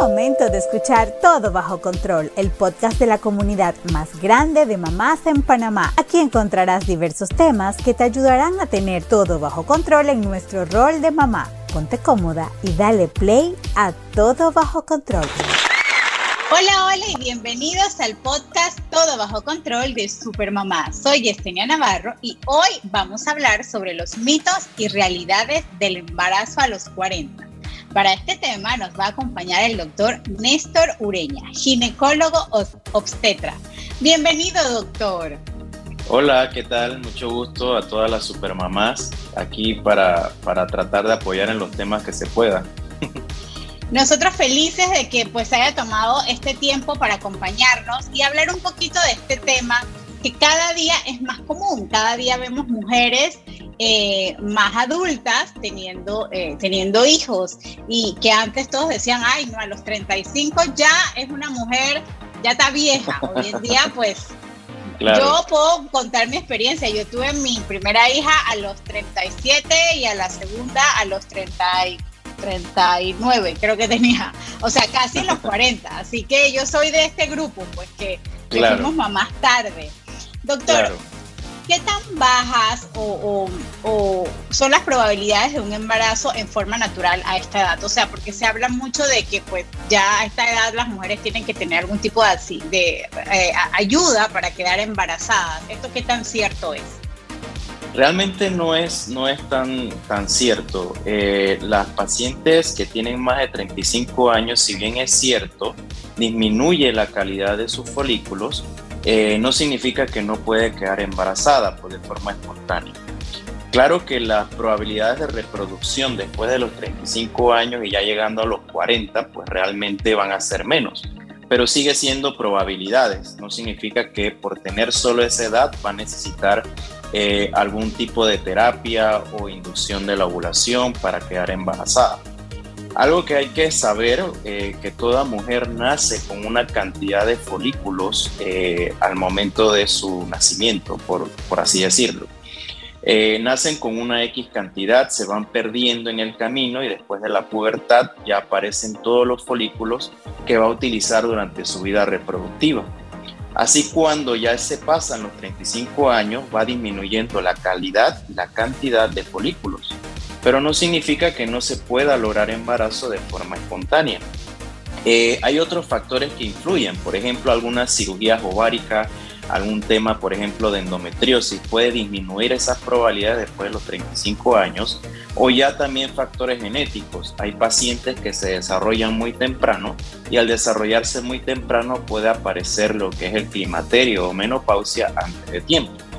momento de escuchar Todo Bajo Control, el podcast de la comunidad más grande de mamás en Panamá. Aquí encontrarás diversos temas que te ayudarán a tener todo bajo control en nuestro rol de mamá. Ponte cómoda y dale play a Todo Bajo Control. Hola, hola y bienvenidos al podcast Todo Bajo Control de Supermamá. Soy Yesenia Navarro y hoy vamos a hablar sobre los mitos y realidades del embarazo a los 40. Para este tema nos va a acompañar el doctor Néstor Ureña, ginecólogo obstetra. Bienvenido, doctor. Hola, ¿qué tal? Mucho gusto a todas las supermamás aquí para, para tratar de apoyar en los temas que se puedan. Nosotros felices de que pues haya tomado este tiempo para acompañarnos y hablar un poquito de este tema que cada día es más común. Cada día vemos mujeres eh, más adultas teniendo, eh, teniendo hijos y que antes todos decían, ay, no, a los 35 ya es una mujer, ya está vieja. Hoy en día, pues, yo puedo contar mi experiencia. Yo tuve mi primera hija a los 37 y a la segunda a los 39, creo que tenía. O sea, casi en los 40. Así que yo soy de este grupo, pues que, fuimos mamás tarde. Doctor, ¿qué tan bajas o, son las probabilidades de un embarazo en forma natural a esta edad? O sea, porque se habla mucho de que pues ya a esta edad las mujeres tienen que tener algún tipo de, de eh, ayuda para quedar embarazadas. ¿Esto qué tan cierto es? Realmente no es, no es tan, tan cierto. Eh, las pacientes que tienen más de 35 años, si bien es cierto, disminuye la calidad de sus folículos, eh, no significa que no puede quedar embarazada pues, de forma espontánea. Claro que las probabilidades de reproducción después de los 35 años y ya llegando a los 40, pues realmente van a ser menos, pero sigue siendo probabilidades. No significa que por tener solo esa edad va a necesitar eh, algún tipo de terapia o inducción de la ovulación para quedar embarazada. Algo que hay que saber, eh, que toda mujer nace con una cantidad de folículos eh, al momento de su nacimiento, por, por así decirlo. Eh, nacen con una X cantidad, se van perdiendo en el camino y después de la pubertad ya aparecen todos los folículos que va a utilizar durante su vida reproductiva. Así cuando ya se pasan los 35 años va disminuyendo la calidad la cantidad de folículos pero no significa que no se pueda lograr embarazo de forma espontánea. Eh, hay otros factores que influyen, por ejemplo, algunas cirugías ováricas, algún tema, por ejemplo, de endometriosis puede disminuir esas probabilidades después de los 35 años, o ya también factores genéticos. Hay pacientes que se desarrollan muy temprano y al desarrollarse muy temprano puede aparecer lo que es el climaterio o menopausia antes de tiempo.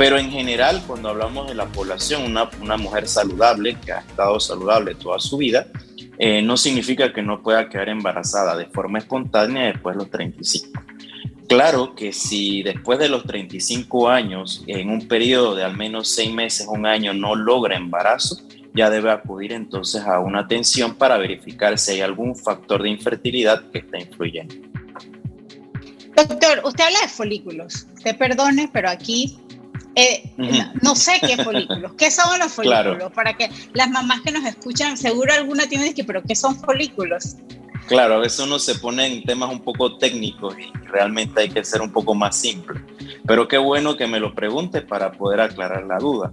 Pero en general, cuando hablamos de la población, una, una mujer saludable, que ha estado saludable toda su vida, eh, no significa que no pueda quedar embarazada de forma espontánea después de los 35. Claro que si después de los 35 años, en un periodo de al menos seis meses, un año, no logra embarazo, ya debe acudir entonces a una atención para verificar si hay algún factor de infertilidad que está influyendo. Doctor, usted habla de folículos. Usted perdone, pero aquí eh, no, sé qué folículos. ¿Qué son los folículos? Para que las mamás que nos escuchan, seguro alguna tiene que, pero ¿qué son folículos? Claro, a veces uno se pone en temas un poco técnicos y realmente hay que ser un poco más simple. Pero qué bueno que me lo pregunte para poder aclarar la duda.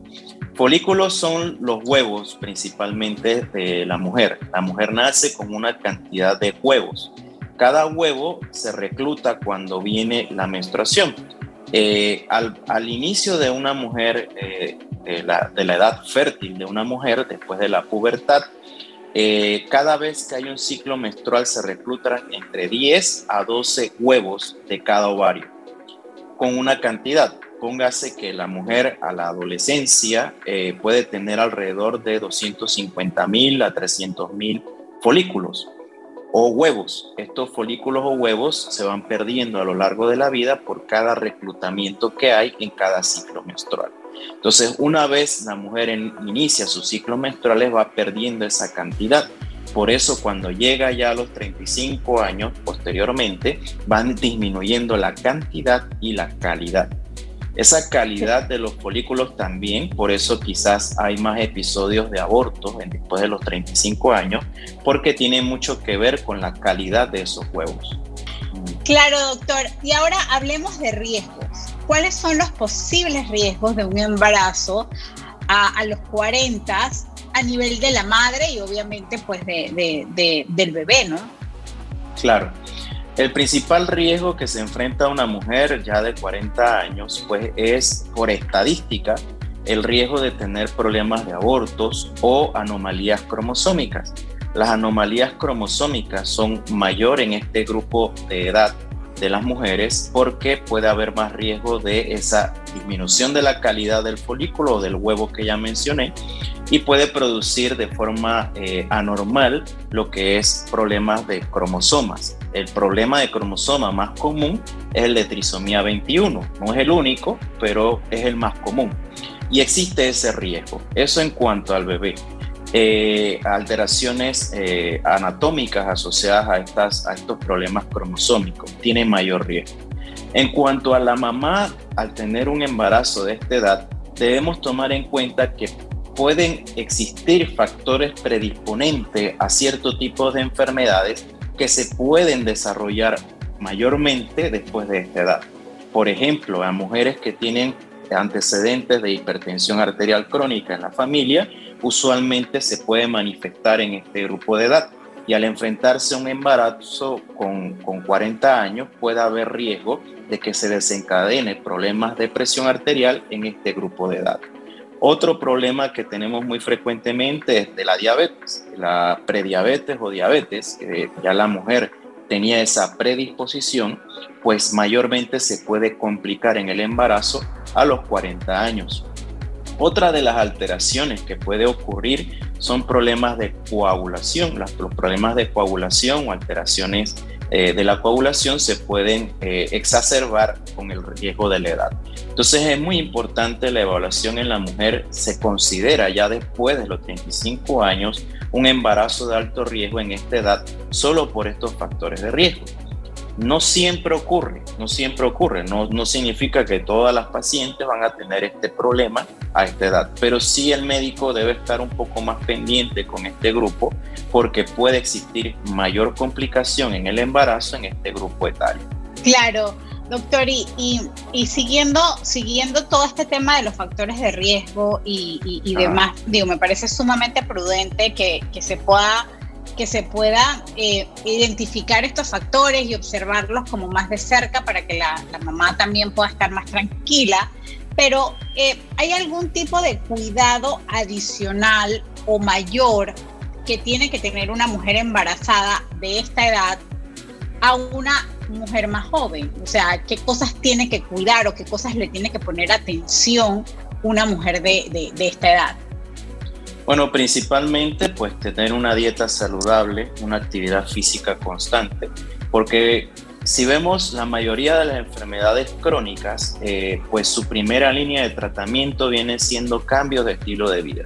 Folículos son los huevos principalmente de la mujer. La mujer nace con una cantidad de huevos. Cada huevo se recluta cuando viene la menstruación. Eh, al, inicio de una mujer, eh, de, la, edad fértil de una mujer, después de la pubertad, eh, cada vez que hay un ciclo menstrual se reclutan entre 10 a 12 huevos de cada ovario, con una cantidad. Póngase que la mujer a la adolescencia puede tener alrededor de 250 mil a 300 mil folículos o huevos. Estos folículos o huevos se van perdiendo a lo largo de la vida por cada reclutamiento que hay en cada ciclo menstrual. Entonces, una vez la mujer inicia sus ciclos menstruales, va perdiendo esa cantidad. Por eso, cuando llega ya a los 35 años, posteriormente, van disminuyendo la cantidad y la calidad. Esa calidad de los folículos también, por eso quizás hay más episodios de abortos después de los 35 años, porque tiene mucho que ver con la calidad de esos huevos. Claro, doctor. Y ahora hablemos de riesgos. ¿Cuáles son los posibles riesgos de un embarazo a, los 40 a nivel de la madre y obviamente pues del bebé, ¿no? Claro. El principal riesgo que se enfrenta una mujer ya de 40 años, pues es por estadística el riesgo de tener problemas de abortos o anomalías cromosómicas. Las anomalías cromosómicas son mayor en este grupo de edad de las mujeres porque puede haber más riesgo de esa disminución de la calidad del folículo o del huevo que ya mencioné y puede producir de forma eh, anormal lo que es problemas de cromosomas. El problema de cromosoma más común es el de trisomía 21. No es el único, pero es el más común. Y existe ese riesgo. Eso en cuanto al bebé. Eh, alteraciones eh, anatómicas asociadas a, estas, a estos problemas cromosómicos tienen mayor riesgo. En cuanto a la mamá, al tener un embarazo de esta edad, debemos tomar en cuenta que pueden existir factores predisponentes a cierto tipo de enfermedades que se pueden desarrollar mayormente después de esta edad. Por ejemplo, a mujeres que tienen antecedentes de hipertensión arterial crónica en la familia, usualmente se puede manifestar en este grupo de edad. Y al enfrentarse a un embarazo con, con 40 años, puede haber riesgo de que se desencadene problemas de presión arterial en este grupo de edad. Otro problema que tenemos muy frecuentemente es de la diabetes, la prediabetes o diabetes, que ya la mujer tenía esa predisposición, pues mayormente se puede complicar en el embarazo a los 40 años. Otra de las alteraciones que puede ocurrir son problemas de coagulación. Los problemas de coagulación o alteraciones eh, de la coagulación se pueden eh, exacerbar con el riesgo de la edad. Entonces es muy importante la evaluación en la mujer. Se considera ya después de los 35 años un embarazo de alto riesgo en esta edad solo por estos factores de riesgo. No siempre ocurre, no siempre ocurre, no, no significa que todas las pacientes van a tener este problema a esta edad, pero sí el médico debe estar un poco más pendiente con este grupo porque puede existir mayor complicación en el embarazo en este grupo etario. Claro, doctor, y, y, siguiendo, siguiendo todo este tema de los factores de riesgo y, y demás, digo, me parece sumamente prudente que, que se pueda que se pueda eh, identificar estos factores y observarlos como más de cerca para que la, mamá también pueda estar más tranquila. Pero eh, ¿hay algún tipo de cuidado adicional o mayor que tiene que tener una mujer embarazada de esta edad a una mujer más joven? O sea, ¿qué cosas tiene que cuidar o qué cosas le tiene que poner atención una mujer de esta edad? Bueno, principalmente pues tener una dieta saludable, una actividad física constante, porque si vemos la mayoría de las enfermedades crónicas, eh, pues su primera línea de tratamiento viene siendo cambios de estilo de vida.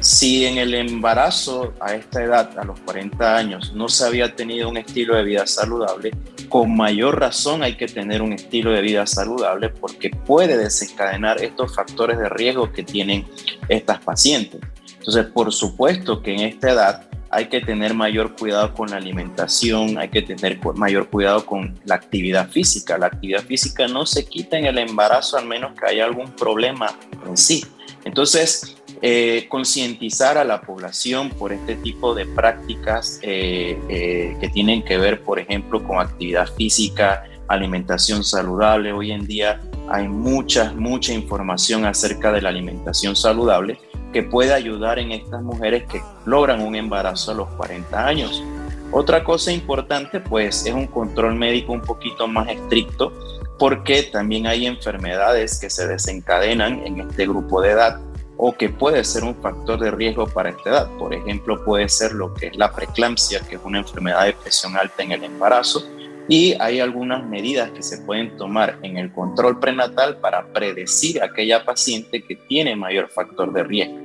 Si en el embarazo a esta edad, a los 40 años, no se había tenido un estilo de vida saludable, con mayor razón hay que tener un estilo de vida saludable porque puede desencadenar estos factores de riesgo que tienen estas pacientes. Entonces, por supuesto que en esta edad hay que tener mayor cuidado con la alimentación, hay que tener mayor cuidado con la actividad física. La actividad física no se quita en el embarazo al menos que haya algún problema en sí. Entonces, eh, concientizar a la población por este tipo de prácticas eh, eh, que tienen que ver, por ejemplo, con actividad física, alimentación saludable. Hoy en día hay mucha, mucha información acerca de la alimentación saludable que puede ayudar en estas mujeres que logran un embarazo a los 40 años. Otra cosa importante pues es un control médico un poquito más estricto porque también hay enfermedades que se desencadenan en este grupo de edad o que puede ser un factor de riesgo para esta edad. Por ejemplo, puede ser lo que es la preeclampsia, que es una enfermedad de presión alta en el embarazo, y hay algunas medidas que se pueden tomar en el control prenatal para predecir a aquella paciente que tiene mayor factor de riesgo.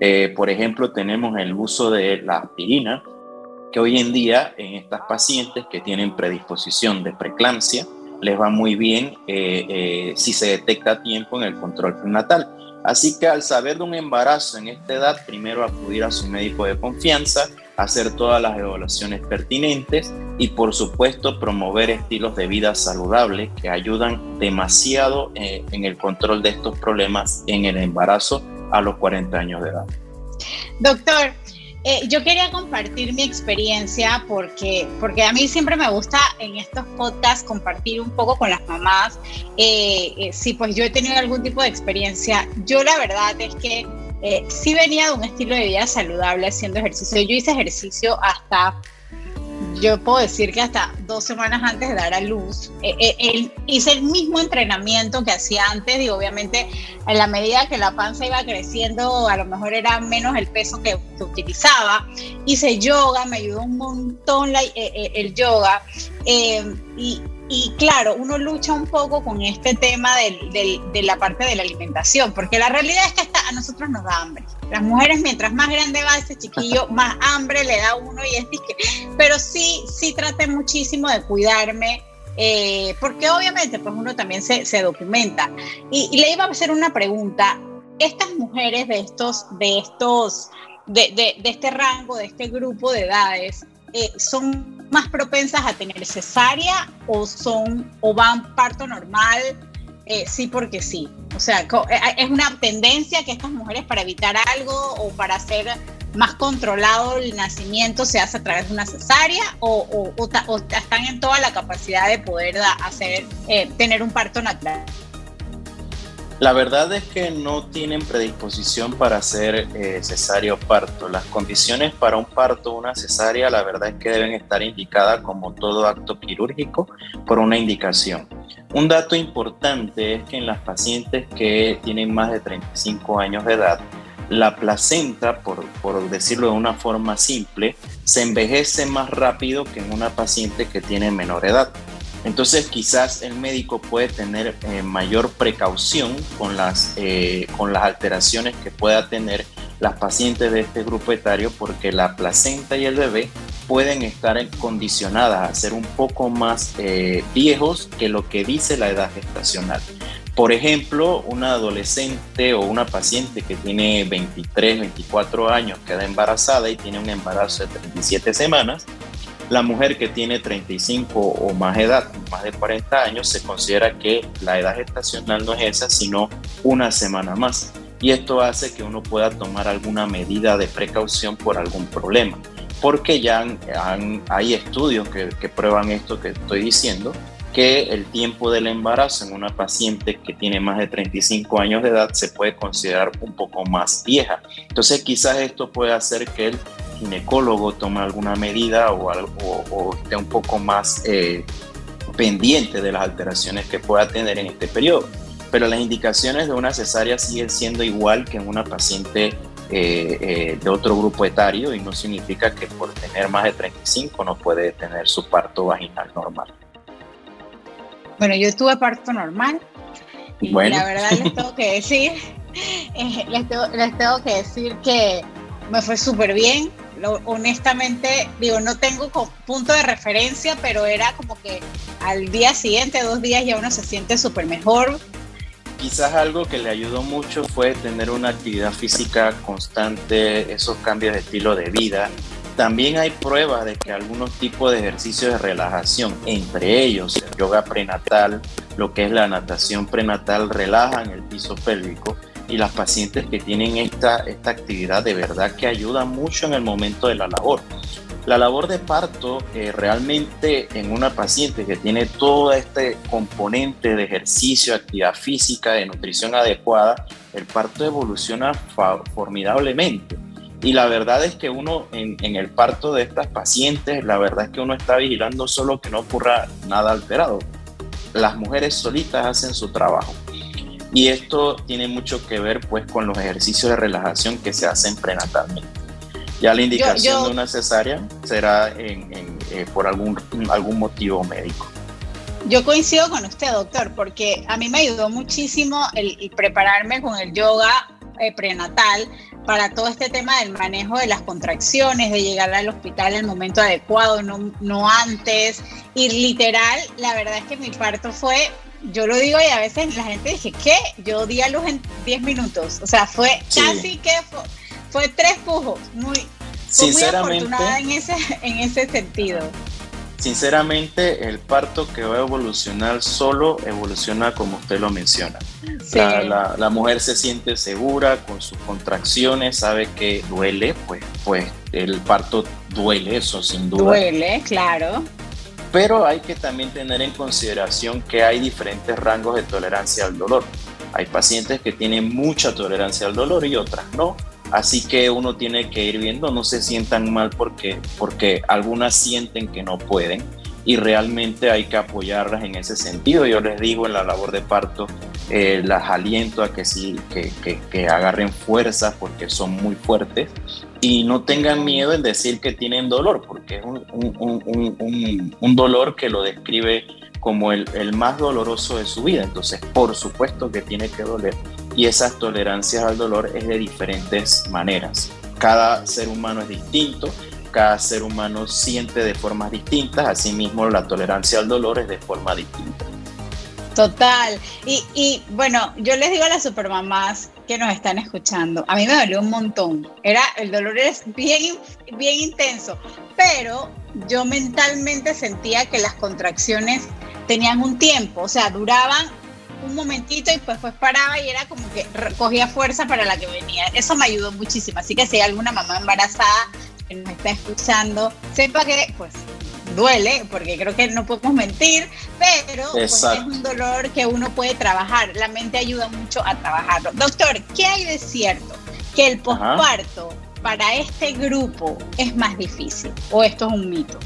Eh, por ejemplo, tenemos el uso de la aspirina, que hoy en día en estas pacientes que tienen predisposición de preeclampsia les va muy bien eh, eh, si se detecta a tiempo en el control prenatal. Así que al saber de un embarazo en esta edad, primero acudir a su médico de confianza, hacer todas las evaluaciones pertinentes y por supuesto promover estilos de vida saludables que ayudan demasiado eh, en el control de estos problemas en el embarazo a los 40 años de edad. Doctor, eh, yo quería compartir mi experiencia porque, porque a mí siempre me gusta en estos podcasts compartir un poco con las mamás. Eh, sí, pues yo he tenido algún tipo de experiencia. Yo la verdad es que eh, sí venía de un estilo de vida saludable haciendo ejercicio. Yo hice ejercicio hasta, yo puedo decir que hasta dos semanas antes de dar a luz. Eh, eh, hice el mismo entrenamiento que hacía antes y obviamente en la medida que la panza iba creciendo, a lo mejor era menos el peso que, utilizaba. Hice yoga, me ayudó un montón el yoga. y, y claro, uno lucha un poco con este tema de la parte de la alimentación, porque la realidad es que a nosotros nos da hambre. Las mujeres, mientras más grande va ese chiquillo, más hambre le da a uno y es que, pero sí, sí traté muchísimo de cuidarme. Eh, porque obviamente pues uno también se, se documenta y, le iba a hacer una pregunta estas mujeres de estos de estos de, de, de este rango de este grupo de edades eh, son más propensas a tener cesárea o son o van parto normal eh, sí porque sí. O sea eh, es una tendencia que estas mujeres para evitar algo o para hacer más controlado el nacimiento se hace a través de una cesárea o, o, están en toda la capacidad de poder hacer tener un parto natural la verdad es que no tienen predisposición para hacer eh, cesárea o parto. Las condiciones para un parto una cesárea, la verdad es que deben estar indicadas como todo acto quirúrgico por una indicación. Un dato importante es que en las pacientes que tienen más de 35 años de edad, la placenta, por, por, decirlo de una forma simple, se envejece más rápido que en una paciente que tiene menor edad. Entonces quizás el médico puede tener eh, mayor precaución con las, eh, con las alteraciones que pueda tener las pacientes de este grupo etario porque la placenta y el bebé pueden estar condicionadas a ser un poco más eh, viejos que lo que dice la edad gestacional. Por ejemplo, una adolescente o una paciente que tiene 23, 24 años, queda embarazada y tiene un embarazo de 37 semanas, la mujer que tiene 35 o más edad, más de 40 años, se considera que la edad gestacional no es esa, sino una semana más. Y esto hace que uno pueda tomar alguna medida de precaución por algún problema. Porque ya hay estudios que, que prueban esto que estoy diciendo, que el tiempo del embarazo en una paciente que tiene más de 35 años de edad se puede considerar un poco más vieja. Entonces quizás esto puede hacer que el ginecólogo tome alguna medida o, o, esté un poco más eh, pendiente de las alteraciones que pueda tener en este periodo. Pero las indicaciones de una cesárea siguen siendo igual que en una paciente eh, eh, de otro grupo etario y no significa que por tener más de 35 no puede tener su parto vaginal normal. Bueno, yo tuve parto normal y la verdad les tengo que decir, les, les tengo que decir que me fue súper bien honestamente, digo, no tengo punto de referencia, pero era como que al día siguiente, dos días, ya uno se siente súper mejor. Quizás algo que le ayudó mucho fue tener una actividad física constante, esos cambios de estilo de vida. También hay pruebas de que algunos tipos de ejercicios de relajación, entre ellos el yoga prenatal, lo que es la natación prenatal, relajan el piso pélvico y las pacientes que tienen esta, esta actividad de verdad que ayuda mucho en el momento de la labor. La labor de parto eh, realmente en una paciente que tiene todo este componente de ejercicio, actividad física, de nutrición adecuada, el parto evoluciona formidablemente. Y la verdad es que uno en, en, el parto de estas pacientes, la verdad es que uno está vigilando solo que no ocurra nada alterado. Las mujeres solitas hacen su trabajo. Y esto tiene mucho que ver pues con los ejercicios de relajación que se hacen prenatalmente. Ya la indicación de una cesárea será en, eh, por algún, algún motivo médico. Yo coincido con usted, doctor, porque a mí me ayudó muchísimo el, prepararme con el yoga eh, prenatal para todo este tema del manejo de las contracciones, de llegar al hospital en el momento adecuado, no, no antes, Y literal, la verdad es que mi parto fue, yo lo digo y a veces la gente dice, ¿qué? Yo di a luz en 10 minutos. O sea, fue casi que fue, tres pujos. Muy, muy afortunada en ese, en ese sentido. Sinceramente, el parto que va a evolucionar solo evoluciona como usted lo menciona. La, mujer se siente segura con sus contracciones, sabe que duele, pues, pues el parto duele, eso sin duda. Duele, claro. Pero hay que también tener en consideración que hay diferentes rangos de tolerancia al dolor. Hay pacientes que tienen mucha tolerancia al dolor y otras no. Así que uno tiene que ir viendo, no se sientan mal porque, porque algunas sienten que no pueden y realmente hay que apoyarlas en ese sentido. Yo les digo en la labor de parto, eh, las aliento a que sí, que, que, agarren fuerzas porque son muy fuertes y no tengan miedo en decir que tienen dolor, porque es un, un, un, un dolor que lo describe como el, el, más doloroso de su vida. Entonces, por supuesto que tiene que doler. Y esas tolerancias al dolor es de diferentes maneras. Cada ser humano es distinto, cada ser humano siente de formas distintas, asimismo la tolerancia al dolor es de forma distinta. Total. Y, y, bueno, yo les digo a las supermamás que nos están escuchando, a mí me dolió un montón. Era, el dolor es bien, bien intenso, pero yo mentalmente sentía que las contracciones tenían un tiempo, o sea, duraban un momentito y pues pues paraba y era como que cogía fuerza para la que venía. Eso me ayudó muchísimo. Así que si hay alguna mamá embarazada que nos está escuchando, sepa que pues duele, porque creo que no podemos mentir, pero pues, es un dolor que uno puede trabajar. La mente ayuda mucho a trabajarlo. Doctor, ¿qué hay de cierto? Que el posparto para este grupo es más difícil o esto es un mito.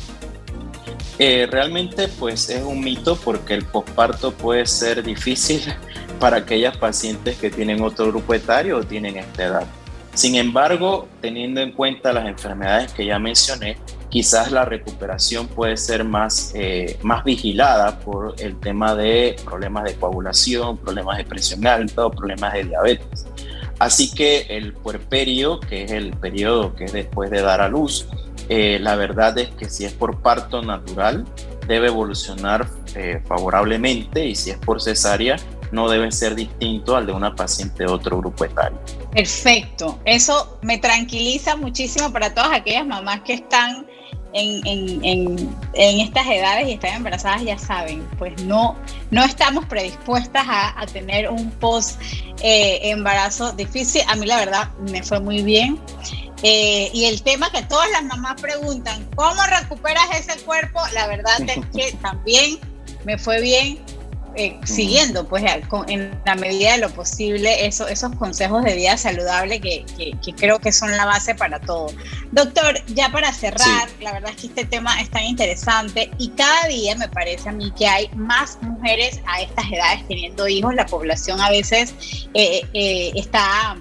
Eh, realmente pues es un mito porque el posparto puede ser difícil para aquellas pacientes que tienen otro grupo etario o tienen esta edad. Sin embargo, teniendo en cuenta las enfermedades que ya mencioné, quizás la recuperación puede ser más, eh, más vigilada por el tema de problemas de coagulación, problemas de presión alta o problemas de diabetes. Así que el puerperio, que es el periodo que es después de dar a luz, eh, la verdad es que si es por parto natural, debe evolucionar eh, favorablemente y si es por cesárea, no debe ser distinto al de una paciente de otro grupo etario. Perfecto, eso me tranquiliza muchísimo para todas aquellas mamás que están en, estas edades y están embarazadas, ya saben, pues no, no estamos predispuestas a, tener un post eh, embarazo difícil. A mí la verdad me fue muy bien. Eh, y el tema que todas las mamás preguntan, ¿cómo recuperas ese cuerpo? La verdad es que también me fue bien eh, siguiendo, pues, en la medida de lo posible, eso, esos consejos de vida saludable que, creo que son la base para todo. Doctor, ya para cerrar, la verdad es que este tema es tan interesante y cada día me parece a mí que hay más mujeres a estas edades teniendo hijos. La población a veces eh, eh, está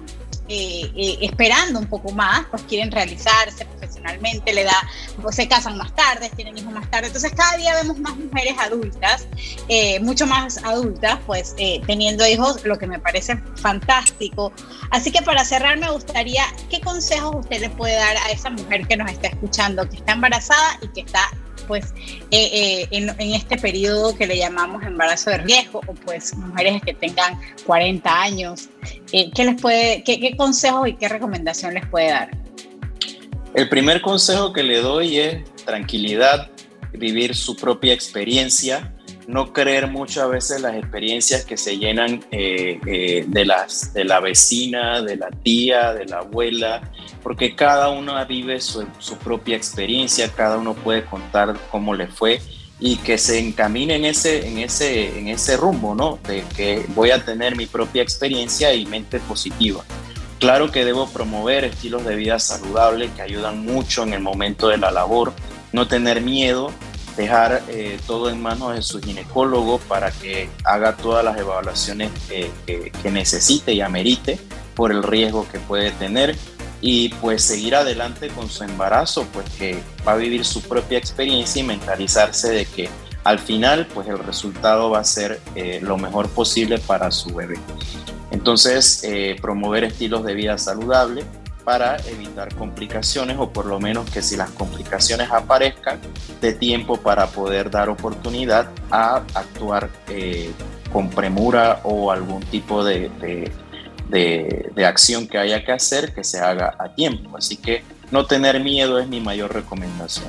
esperando un poco más, pues quieren realizarse, profesionalmente, le da, pues, se casan más tarde, tienen hijos más tarde. Entonces cada día vemos más mujeres adultas, eh, mucho más adultas, pues eh, teniendo hijos, lo que me parece fantástico. Así que para cerrar me gustaría, ¿qué consejos usted le puede dar a esa mujer que nos está escuchando, que está embarazada y que está pues eh, en, este periodo que le llamamos embarazo de riesgo o pues mujeres que tengan 40 años, ¿qué les puede, qué, qué consejos y qué recomendación les puede dar? El primer consejo que le doy es tranquilidad, vivir su propia experiencia, no creer muchas veces las experiencias que se llenan eh, eh, de, las, de la vecina, de la tía, de la abuela, porque cada uno vive su, su, propia experiencia, cada uno puede contar cómo le fue y que se encamine en ese, en ese, en ese rumbo, ¿no? De que voy a tener mi propia experiencia y mente positiva. Claro que debo promover estilos de vida saludables que ayudan mucho en el momento de la labor, no tener miedo, dejar eh, todo en manos de su ginecólogo para que haga todas las evaluaciones que, necesite y amerite por el riesgo que puede tener. Y pues seguir adelante con su embarazo, pues que va a vivir su propia experiencia y mentalizarse de que al final pues el resultado va a ser eh, lo mejor posible para su bebé. Entonces, eh, promover estilos de vida saludable, para evitar complicaciones o por lo menos que si las complicaciones aparezcan, de tiempo para poder dar oportunidad a actuar eh, con premura o algún tipo de, de, acción que haya que hacer que se haga a tiempo. Así que no tener miedo es mi mayor recomendación.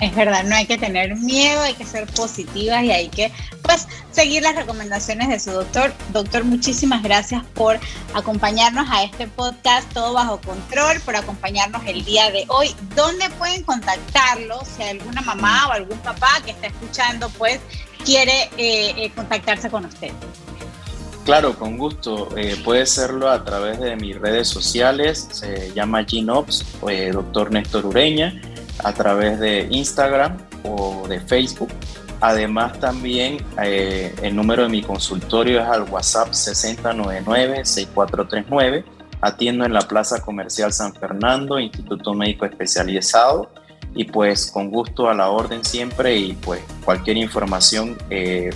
Es verdad, no hay que tener miedo, hay que ser positivas y hay que pues seguir las recomendaciones de su doctor. Doctor, muchísimas gracias por acompañarnos a este podcast Todo Bajo Control, por acompañarnos el día de hoy. ¿Dónde pueden contactarlo? Si alguna mamá o algún papá que está escuchando pues quiere eh, eh, contactarse con usted. Claro, con gusto. Eh, puede serlo a través de mis redes sociales. Se llama Genops, eh, doctor Néstor Ureña, a través de Instagram o de Facebook. Además, también eh, el número de mi consultorio es al WhatsApp 6099-6439. Atiendo en la Plaza Comercial San Fernando, Instituto Médico Especializado. Y pues con gusto a la orden siempre y pues cualquier información eh,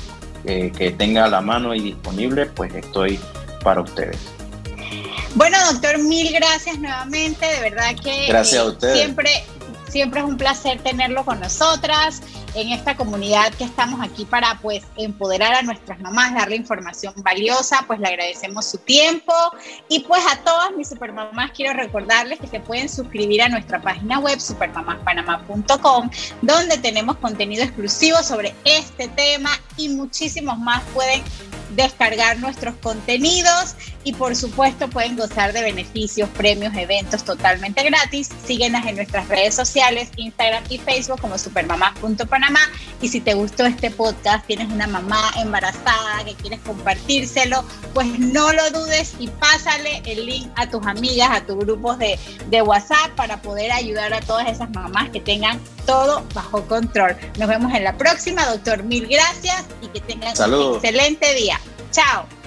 que tenga a la mano y disponible, pues estoy para ustedes. Bueno, doctor, mil gracias nuevamente. De verdad que gracias a eh, ustedes. siempre, siempre es un placer tenerlo con nosotras en esta comunidad que estamos aquí para pues empoderar a nuestras mamás, darle información valiosa, pues le agradecemos su tiempo. Y pues a todas mis supermamás quiero recordarles que se pueden suscribir a nuestra página web supermamaspanamá.com donde tenemos contenido exclusivo sobre este tema y muchísimos más. Pueden descargar nuestros contenidos y por supuesto pueden gozar de beneficios, premios, eventos totalmente gratis. Síguenos en nuestras redes sociales, Instagram y Facebook como supermamás.panamá. Y si te gustó este podcast, tienes una mamá embarazada que quieres compartírselo, pues no lo dudes y pásale el link a tus amigas, a tus grupos de, de WhatsApp para poder ayudar a todas esas mamás que tengan todo bajo control. Nos vemos en la próxima, doctor. Mil gracias y que tengan un excelente día. Chao.